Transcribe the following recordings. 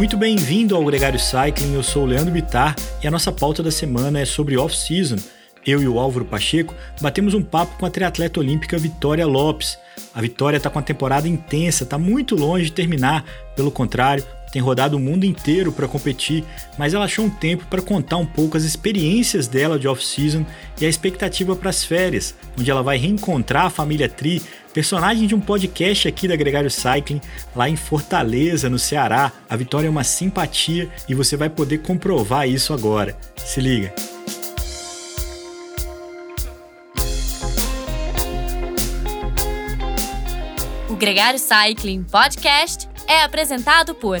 Muito bem-vindo ao Gregário Cycling, eu sou o Leandro Bitar e a nossa pauta da semana é sobre off-season. Eu e o Álvaro Pacheco batemos um papo com a triatleta olímpica Vitória Lopes. A Vitória está com a temporada intensa, está muito longe de terminar, pelo contrário, tem rodado o mundo inteiro para competir, mas ela achou um tempo para contar um pouco as experiências dela de off-season e a expectativa para as férias, onde ela vai reencontrar a família Tri, personagem de um podcast aqui da Gregário Cycling, lá em Fortaleza, no Ceará. A Vitória é uma simpatia e você vai poder comprovar isso agora. Se liga! O Gregário Cycling Podcast é apresentado por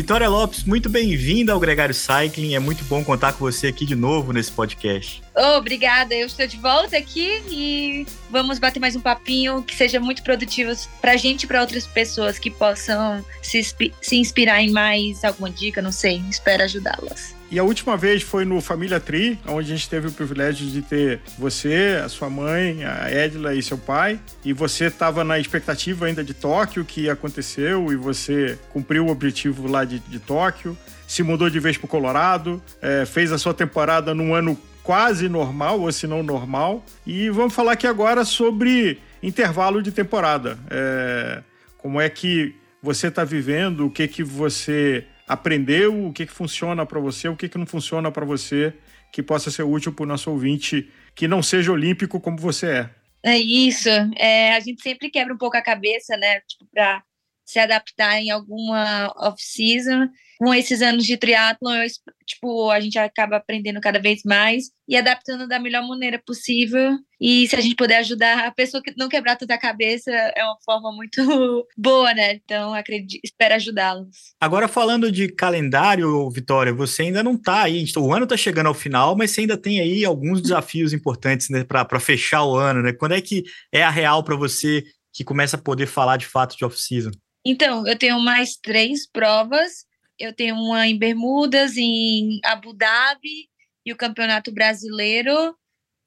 Vitória Lopes, muito bem-vinda ao Gregário Cycling. É muito bom contar com você aqui de novo nesse podcast. Obrigada, eu estou de volta aqui e vamos bater mais um papinho que seja muito produtivo para a gente e para outras pessoas que possam se, se inspirar em mais alguma dica, não sei, espero ajudá-las. E a última vez foi no Família Tri, onde a gente teve o privilégio de ter você, a sua mãe, a Edla e seu pai. E você estava na expectativa ainda de Tóquio, que aconteceu, e você cumpriu o objetivo lá de, de Tóquio. Se mudou de vez para o Colorado, é, fez a sua temporada num ano quase normal, ou se não normal. E vamos falar aqui agora sobre intervalo de temporada. É, como é que você está vivendo, o que, que você aprendeu, o que, que funciona para você, o que, que não funciona para você, que possa ser útil para o nosso ouvinte que não seja olímpico como você é. É isso. É, a gente sempre quebra um pouco a cabeça, né? Tipo, para se adaptar em alguma off-season com esses anos de triatlon, eu, tipo, a gente acaba aprendendo cada vez mais e adaptando da melhor maneira possível. E se a gente puder ajudar a pessoa que não quebrar toda a cabeça, é uma forma muito boa, né? Então, acredito, espero ajudá-los. Agora, falando de calendário, Vitória, você ainda não está aí. O ano está chegando ao final, mas você ainda tem aí alguns desafios importantes né, para fechar o ano, né? Quando é que é a real para você que começa a poder falar de fato de off-season? Então, eu tenho mais três provas eu tenho uma em Bermudas, em Abu Dhabi e o Campeonato Brasileiro.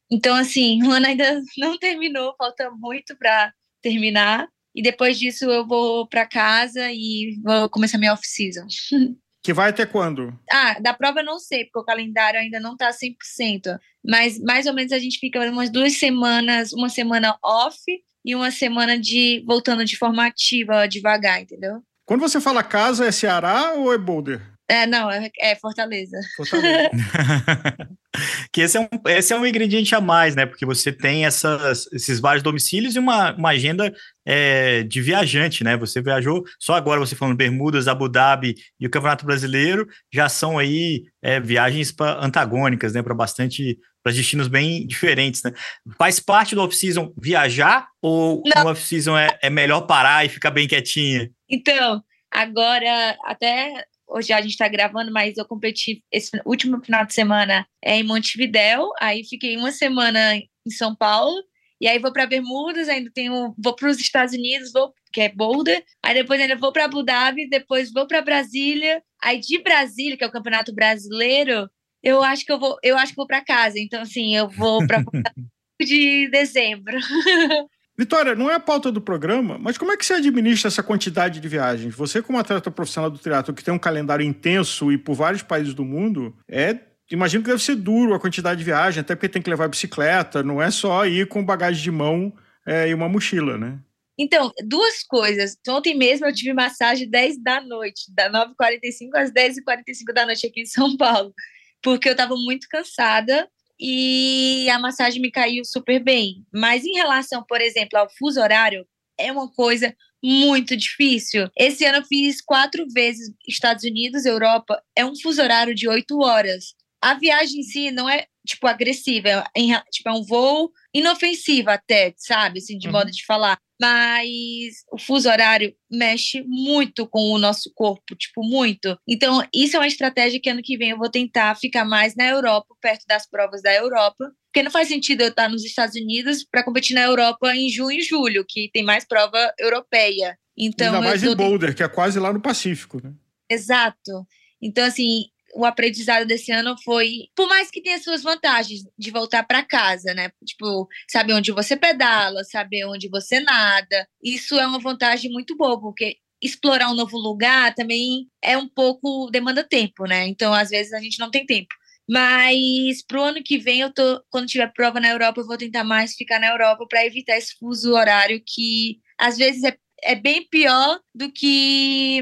Então, assim, o ano ainda não terminou, falta muito para terminar. E depois disso eu vou para casa e vou começar minha off-season. Que vai até quando? Ah, da prova eu não sei, porque o calendário ainda não está 100%. Mas mais ou menos a gente fica umas duas semanas, uma semana off e uma semana de voltando de forma ativa, devagar, entendeu? Quando você fala casa, é Ceará ou é Boulder? É, não, é, é Fortaleza. Fortaleza. que esse é, um, esse é um ingrediente a mais, né? Porque você tem essas, esses vários domicílios e uma, uma agenda é, de viajante, né? Você viajou, só agora você falando Bermudas, Abu Dhabi e o Campeonato Brasileiro, já são aí é, viagens pra, antagônicas, né? Para bastante, para destinos bem diferentes, né? Faz parte do off-season viajar ou Não. no off-season é, é melhor parar e ficar bem quietinha? Então, agora até hoje a gente está gravando, mas eu competi esse último final de semana é em Montevidéu, aí fiquei uma semana em São Paulo, e aí vou para Bermudas, ainda tenho, vou para os Estados Unidos, vou que é Boulder, aí depois ainda vou para Abu Dhabi, depois vou para Brasília, aí de Brasília, que é o Campeonato Brasileiro, eu acho que eu vou, eu acho que vou para casa, então assim, eu vou para de dezembro. Vitória, não é a pauta do programa, mas como é que você administra essa quantidade de viagens? Você, como atleta profissional do triatlo que tem um calendário intenso e por vários países do mundo, é imagino que deve ser duro a quantidade de viagem, até porque tem que levar bicicleta, não é só ir com bagagem de mão é, e uma mochila, né? Então, duas coisas. Ontem mesmo eu tive massagem 10 da noite, da 9h45 às 10h45 da noite aqui em São Paulo, porque eu estava muito cansada e a massagem me caiu super bem. Mas em relação, por exemplo, ao fuso horário, é uma coisa muito difícil. Esse ano eu fiz quatro vezes Estados Unidos, Europa, é um fuso horário de oito horas. A viagem em si não é, tipo, agressiva, é, tipo, é um voo inofensivo até, sabe, assim, de uhum. modo de falar. Mas o fuso horário mexe muito com o nosso corpo, tipo, muito. Então, isso é uma estratégia que ano que vem eu vou tentar ficar mais na Europa, perto das provas da Europa, porque não faz sentido eu estar nos Estados Unidos para competir na Europa em junho e julho, que tem mais prova europeia. Então, Ainda mais em Boulder, que é quase lá no Pacífico, né? Exato. Então, assim, o aprendizado desse ano foi, por mais que tenha suas vantagens de voltar para casa, né? Tipo, saber onde você pedala, saber onde você nada. Isso é uma vantagem muito boa, porque explorar um novo lugar também é um pouco demanda tempo, né? Então, às vezes a gente não tem tempo. Mas pro ano que vem, eu tô, quando tiver prova na Europa, eu vou tentar mais ficar na Europa para evitar esse fuso horário que às vezes é, é bem pior do que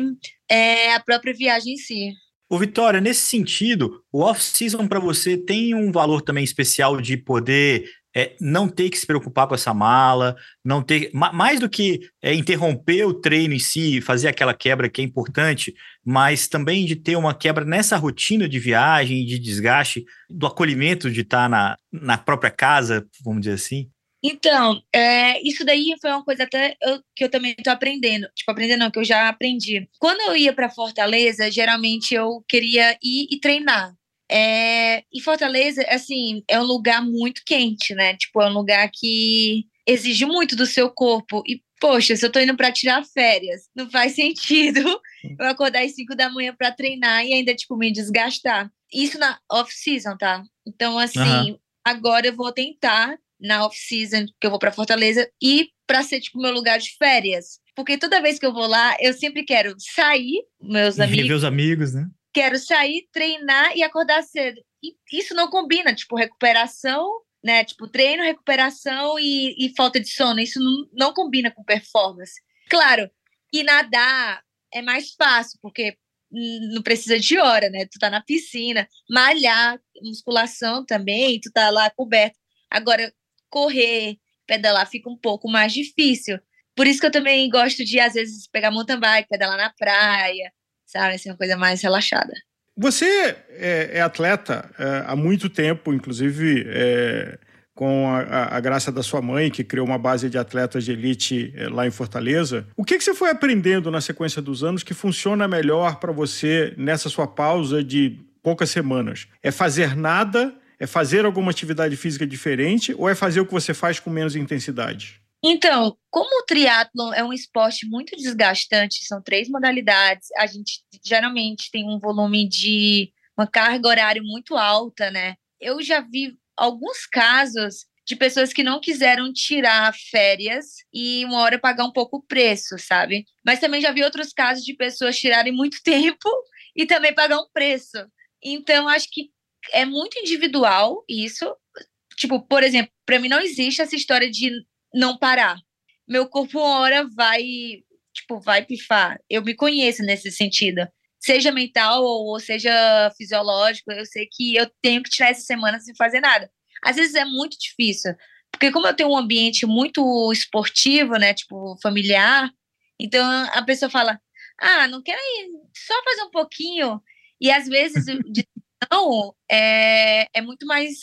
é, a própria viagem em si. O Vitória, nesse sentido, o off-season para você tem um valor também especial de poder é, não ter que se preocupar com essa mala, não ter mais do que é, interromper o treino em si, fazer aquela quebra que é importante, mas também de ter uma quebra nessa rotina de viagem, de desgaste, do acolhimento de estar na, na própria casa, vamos dizer assim. Então, é, isso daí foi uma coisa até eu, que eu também estou aprendendo. Tipo, aprendendo não, que eu já aprendi. Quando eu ia para Fortaleza, geralmente eu queria ir e treinar. É, e Fortaleza, assim, é um lugar muito quente, né? Tipo, é um lugar que exige muito do seu corpo. E, poxa, se eu tô indo para tirar férias, não faz sentido eu acordar às 5 da manhã para treinar e ainda, tipo, me desgastar. Isso na off-season, tá? Então, assim, uhum. agora eu vou tentar na off-season, que eu vou para Fortaleza, e para ser tipo meu lugar de férias. Porque toda vez que eu vou lá, eu sempre quero sair, meus e amigos. os amigos, né? Quero sair, treinar e acordar cedo. E isso não combina, tipo, recuperação, né? Tipo, treino, recuperação e, e falta de sono. Isso não, não combina com performance. Claro, e nadar é mais fácil, porque não precisa de hora, né? Tu tá na piscina, malhar, musculação também, tu tá lá coberto. Agora, correr, pedalar fica um pouco mais difícil. Por isso que eu também gosto de, às vezes, pegar mountain bike, pedalar na praia, sabe? Assim, uma coisa mais relaxada. Você é, é atleta é, há muito tempo, inclusive é, com a, a, graça da sua mãe, que criou uma base de atletas de elite é, lá em Fortaleza. O que, que você foi aprendendo na sequência dos anos que funciona melhor para você nessa sua pausa de poucas semanas? É fazer nada é fazer alguma atividade física diferente ou é fazer o que você faz com menos intensidade? Então, como o triatlon é um esporte muito desgastante, são três modalidades, a gente geralmente tem um volume de uma carga horária muito alta, né? Eu já vi alguns casos de pessoas que não quiseram tirar férias e uma hora pagar um pouco o preço, sabe? Mas também já vi outros casos de pessoas tirarem muito tempo e também pagar um preço. Então, acho que é muito individual isso. Tipo, por exemplo, para mim não existe essa história de não parar. Meu corpo uma hora vai, tipo, vai pifar. Eu me conheço nesse sentido. Seja mental ou seja fisiológico, eu sei que eu tenho que tirar essa semana sem fazer nada. Às vezes é muito difícil, porque como eu tenho um ambiente muito esportivo, né, tipo, familiar, então a pessoa fala: "Ah, não quero ir, só fazer um pouquinho". E às vezes de não, é, é muito mais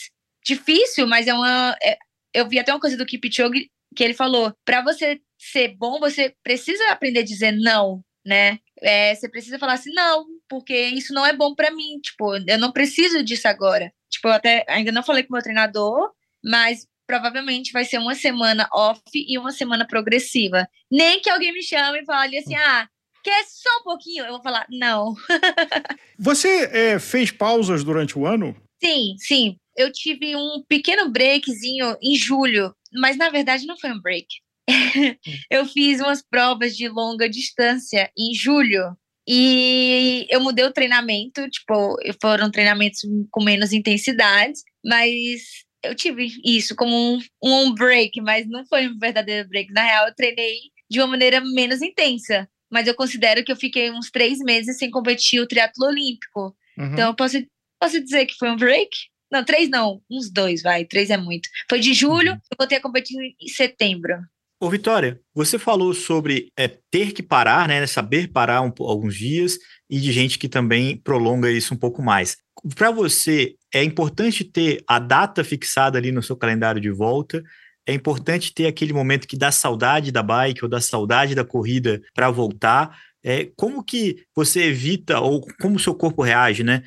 difícil, mas é uma. É, eu vi até uma coisa do Kipchoge que ele falou: para você ser bom, você precisa aprender a dizer não, né? É, você precisa falar assim, não, porque isso não é bom para mim. Tipo, eu não preciso disso agora. Tipo, eu até ainda não falei com o meu treinador, mas provavelmente vai ser uma semana off e uma semana progressiva. Nem que alguém me chame e fale assim, ah, quer só um pouquinho? Eu vou falar, não. Você é, fez pausas durante o ano? Sim, sim. Eu tive um pequeno breakzinho em julho, mas na verdade não foi um break. eu fiz umas provas de longa distância em julho e eu mudei o treinamento, tipo, foram treinamentos com menos intensidade, mas eu tive isso como um, um break, mas não foi um verdadeiro break. Na real, eu treinei de uma maneira menos intensa mas eu considero que eu fiquei uns três meses sem competir o triatlo olímpico. Uhum. Então eu posso, posso dizer que foi um break? Não, três não, uns dois, vai, três é muito. Foi de julho, uhum. eu voltei a competir em setembro. Ô, Vitória, você falou sobre é, ter que parar, né? Saber parar um, alguns dias e de gente que também prolonga isso um pouco mais. Para você, é importante ter a data fixada ali no seu calendário de volta é importante ter aquele momento que dá saudade da bike ou dá saudade da corrida para voltar. É, como que você evita ou como o seu corpo reage, né,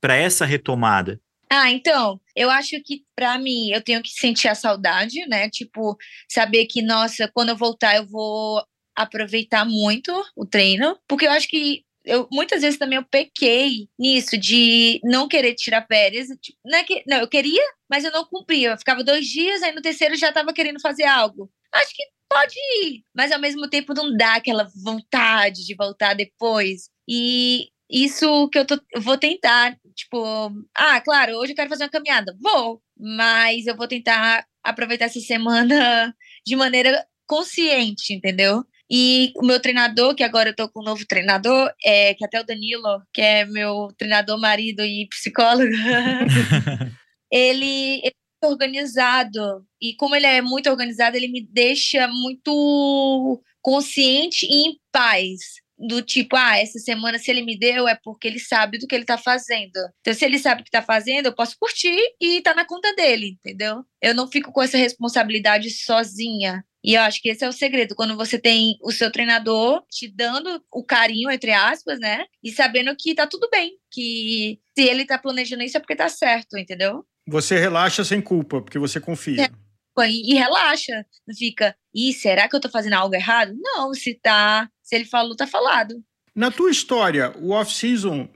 para essa retomada? Ah, então, eu acho que para mim eu tenho que sentir a saudade, né? Tipo, saber que, nossa, quando eu voltar eu vou aproveitar muito o treino, porque eu acho que eu muitas vezes também eu pequei nisso de não querer tirar férias. Tipo, não, é que, não, eu queria, mas eu não cumpria. Eu ficava dois dias, aí no terceiro já estava querendo fazer algo. Acho que pode ir, mas ao mesmo tempo não dá aquela vontade de voltar depois. E isso que eu, tô, eu vou tentar, tipo, ah, claro, hoje eu quero fazer uma caminhada. Vou, mas eu vou tentar aproveitar essa semana de maneira consciente, entendeu? E o meu treinador, que agora eu tô com um novo treinador, é, que até o Danilo, que é meu treinador, marido e psicólogo, ele, ele é organizado. E como ele é muito organizado, ele me deixa muito consciente e em paz do tipo, ah, essa semana se ele me deu é porque ele sabe do que ele tá fazendo. Então, se ele sabe o que tá fazendo, eu posso curtir e tá na conta dele, entendeu? Eu não fico com essa responsabilidade sozinha. E eu acho que esse é o segredo, quando você tem o seu treinador te dando o carinho, entre aspas, né? E sabendo que tá tudo bem, que se ele tá planejando isso é porque tá certo, entendeu? Você relaxa sem culpa, porque você confia. É, e, relaxa, não fica, e será que eu tô fazendo algo errado? Não, se tá, se ele falou, tá falado. Na tua história, o off-season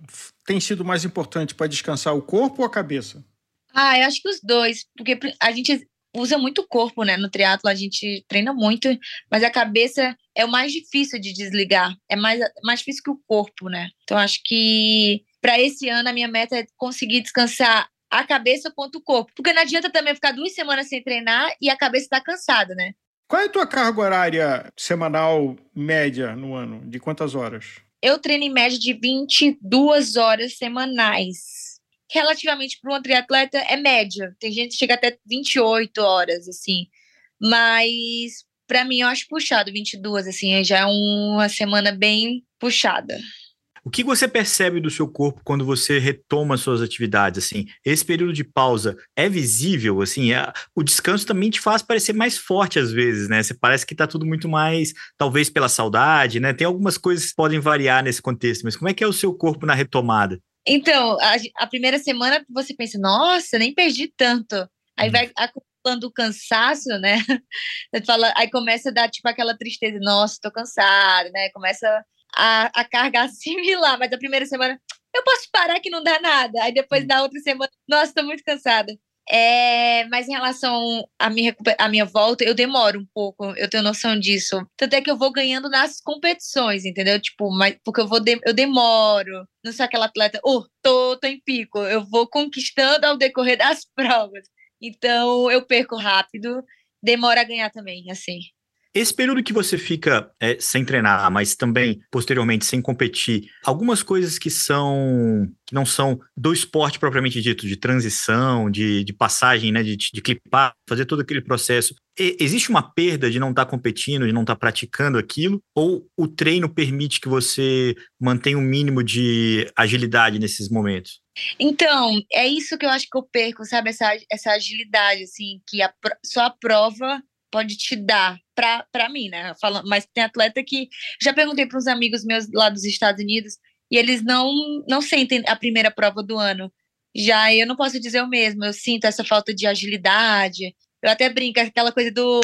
tem sido mais importante para descansar o corpo ou a cabeça? Ah, eu acho que os dois, porque a gente usa muito o corpo, né? No triatlo a gente treina muito, mas a cabeça é o mais difícil de desligar. É mais, mais difícil que o corpo, né? Então acho que para esse ano a minha meta é conseguir descansar a cabeça quanto o corpo. Porque não adianta também ficar duas semanas sem treinar e a cabeça tá cansada, né? Qual é a tua carga horária semanal média no ano? De quantas horas? Eu treino em média de 22 horas semanais relativamente para um triatleta é média. Tem gente que chega até 28 horas, assim. Mas para mim eu acho puxado 22, assim, já é uma semana bem puxada. O que você percebe do seu corpo quando você retoma suas atividades? Assim, esse período de pausa é visível? Assim, é, o descanso também te faz parecer mais forte às vezes, né? Você parece que está tudo muito mais, talvez pela saudade, né? Tem algumas coisas que podem variar nesse contexto, mas como é que é o seu corpo na retomada? Então, a, a, primeira semana você pensa, nossa, nem perdi tanto. Aí hum. vai acumulando o cansaço, né? Você fala, aí começa a dar tipo aquela tristeza, nossa, tô cansado, né? Começa a, a carga assimilar, mas a primeira semana, eu posso parar que não dá nada. Aí depois hum. da outra semana, nossa, tô muito cansada. É, mas em relação à minha, à minha volta, eu demoro um pouco, eu tenho noção disso. Tanto é que eu vou ganhando nas competições, entendeu? Tipo, mas, porque eu vou de, eu demoro. Não sou aquela atleta, oh, tô, tô em pico. Eu vou conquistando ao decorrer das provas. Então, eu perco rápido, demora a ganhar também, assim. Esse período que você fica é, sem treinar, mas também posteriormente sem competir, algumas coisas que são que não são do esporte propriamente dito, de transição, de, de passagem, né, de, de clipar, fazer todo aquele processo. Existe uma perda de não estar tá competindo, de não estar tá praticando aquilo? Ou o treino permite que você mantenha um mínimo de agilidade nesses momentos? Então, é isso que eu acho que eu perco, sabe? Essa, essa agilidade, assim, que a, só a prova pode te dar para mim, né? Falando, mas tem atleta que já perguntei para uns amigos meus lá dos Estados Unidos e eles não não sentem a primeira prova do ano. Já eu não posso dizer o mesmo, eu sinto essa falta de agilidade. Eu até brinco aquela coisa do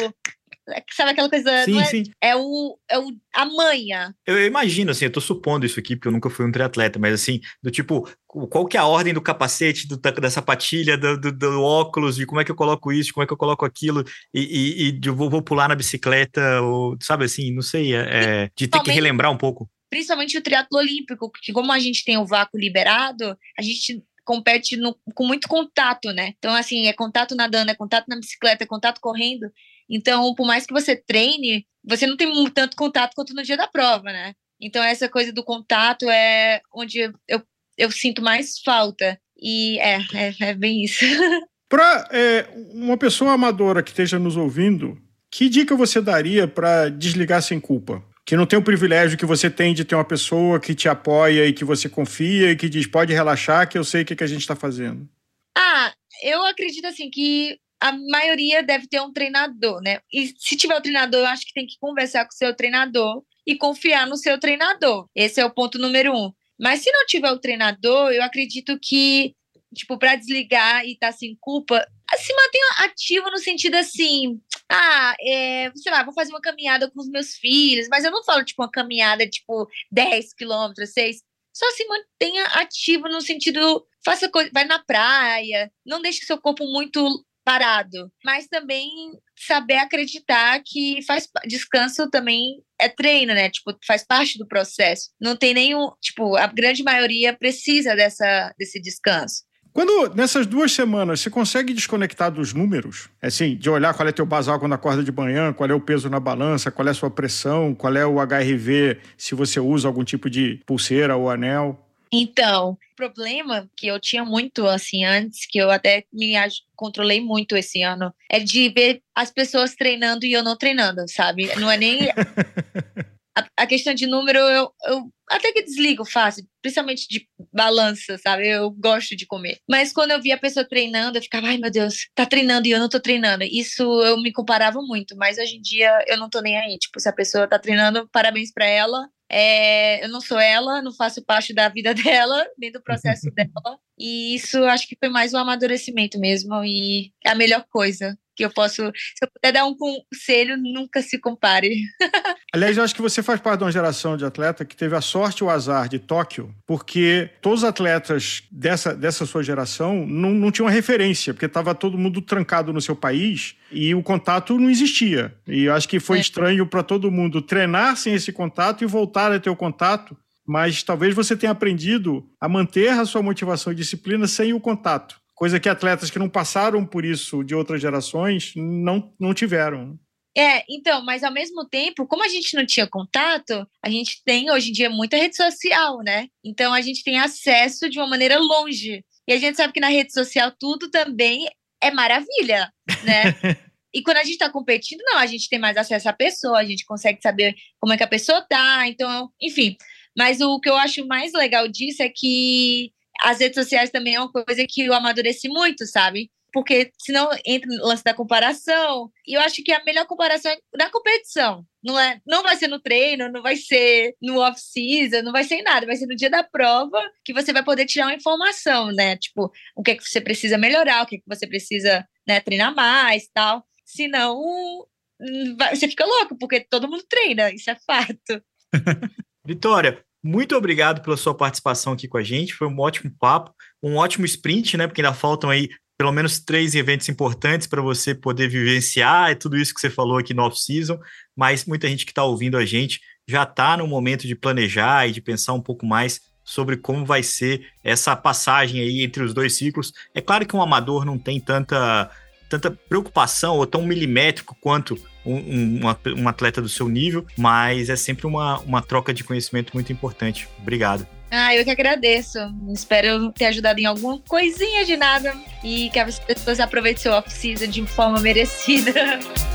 Sabe aquela coisa. Sim, é, sim. É, o, é o, a manha. Eu, eu, imagino, assim, eu tô supondo isso aqui, porque eu nunca fui um triatleta, mas assim, do tipo, qual que é a ordem do capacete, do, da sapatilha, do, do, do, óculos, de como é que eu coloco isso, como é que eu coloco aquilo, e, e, e eu vou, vou, pular na bicicleta, ou, sabe assim, não sei, é, é de ter que relembrar um pouco. Principalmente o triatlo olímpico, porque como a gente tem o vácuo liberado, a gente compete no, com muito contato, né? Então, assim, é contato nadando, é contato na bicicleta, é contato correndo. Então, por mais que você treine, você não tem tanto contato quanto no dia da prova, né? Então, essa coisa do contato é onde eu, eu sinto mais falta. E é, é, é bem isso. Para é, uma pessoa amadora que esteja nos ouvindo, que dica você daria para desligar sem culpa? Que não tem o privilégio que você tem de ter uma pessoa que te apoia e que você confia e que diz: pode relaxar, que eu sei o que, que a gente está fazendo. Ah, eu acredito assim que a maioria deve ter um treinador, né? E se tiver o um treinador, eu acho que tem que conversar com o seu treinador e confiar no seu treinador. Esse é o ponto número um. Mas se não tiver o treinador, eu acredito que, tipo, para desligar e estar tá sem culpa, se mantenha ativo no sentido assim, ah, é, sei lá, vou fazer uma caminhada com os meus filhos, mas eu não falo, tipo, uma caminhada, tipo, 10 quilômetros, 6, só se mantenha ativo no sentido, faça coisa, vai na praia, não deixe seu corpo muito parado, mas também saber acreditar que faz descanso também é treino, né? Tipo, faz parte do processo. Não tem nenhum, tipo, a grande maioria precisa dessa desse descanso. Quando nessas duas semanas você consegue desconectar dos números, assim, de olhar qual é teu basal quando acorda de manhã, qual é o peso na balança, qual é a sua pressão, qual é o HRV, se você usa algum tipo de pulseira ou anel, então, o problema que eu tinha muito assim antes, que eu até me controlei muito esse ano, é de ver as pessoas treinando e eu não treinando, sabe? Não é nem a, questão de número, eu, eu até que desligo fácil, principalmente de balança, sabe? Eu gosto de comer. Mas quando eu via a pessoa treinando, eu ficava, ai meu Deus, tá treinando e eu não tô treinando. Isso eu me comparava muito, mas hoje em dia eu não tô nem aí. Tipo, se a pessoa tá treinando, parabéns para ela. É, eu não sou ela, não faço parte da vida dela, nem do processo dela. E isso acho que foi mais um amadurecimento mesmo. E é a melhor coisa que eu posso. Se eu puder dar um conselho, nunca se compare. Aliás, eu acho que você faz parte de uma geração de atleta que teve a sorte e o azar de Tóquio, porque todos os atletas dessa, dessa sua geração não, não tinham referência, porque estava todo mundo trancado no seu país e o contato não existia. E eu acho que foi é. estranho para todo mundo treinar sem esse contato e voltar a ter o contato. Mas talvez você tenha aprendido a manter a sua motivação e disciplina sem o contato coisa que atletas que não passaram por isso de outras gerações não, não tiveram. É, então, mas ao mesmo tempo, como a gente não tinha contato, a gente tem hoje em dia muita rede social, né? Então a gente tem acesso de uma maneira longe. E a gente sabe que na rede social tudo também é maravilha, né? e quando a gente está competindo, não, a gente tem mais acesso à pessoa, a gente consegue saber como é que a pessoa tá, então, enfim. Mas o que eu acho mais legal disso é que as redes sociais também é uma coisa que eu amadureci muito, sabe? Porque senão entra no lance da comparação. E eu acho que a melhor comparação é na competição. Não, é, não vai ser no treino, não vai ser no off-season, não vai ser em nada. Vai ser no dia da prova que você vai poder tirar uma informação, né? Tipo, o que é que você precisa melhorar, o que é que você precisa né, treinar mais tal. Senão, hum, você fica louco, porque todo mundo treina, isso é fato. Vitória, muito obrigado pela sua participação aqui com a gente. Foi um ótimo papo, um ótimo sprint, né? Porque ainda faltam aí pelo menos três eventos importantes para você poder vivenciar e tudo isso que você falou aqui no off-season. Mas muita gente que está ouvindo a gente já está no momento de planejar e de pensar um pouco mais sobre como vai ser essa passagem aí entre os dois ciclos. É claro que um amador não tem tanta, tanta preocupação ou tão milimétrico quanto um, um, um, atleta do seu nível, mas é sempre uma, uma troca de conhecimento muito importante. Obrigado. Ah, eu que agradeço. Espero ter ajudado em alguma coisinha de nada e que as pessoas aproveitem seu off-season de forma merecida.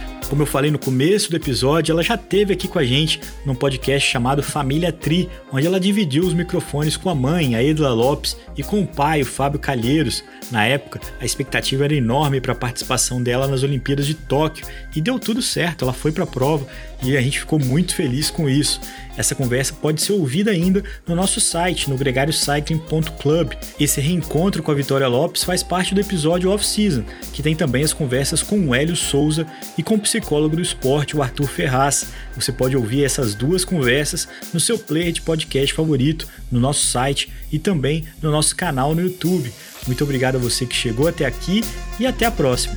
como eu falei no começo do episódio, ela já teve aqui com a gente num podcast chamado Família Tri, onde ela dividiu os microfones com a mãe, a Edla Lopes, e com o pai, o Fábio Calheiros. Na época, a expectativa era enorme para a participação dela nas Olimpíadas de Tóquio e deu tudo certo, ela foi para a prova e a gente ficou muito feliz com isso. Essa conversa pode ser ouvida ainda no nosso site, no gregariocycling.club. Esse reencontro com a Vitória Lopes faz parte do episódio Off-Season, que tem também as conversas com o Hélio Souza e com o psicólogo do esporte, o Arthur Ferraz. Você pode ouvir essas duas conversas no seu player de podcast favorito, no nosso site e também no nosso canal no YouTube. Muito obrigado a você que chegou até aqui e até a próxima.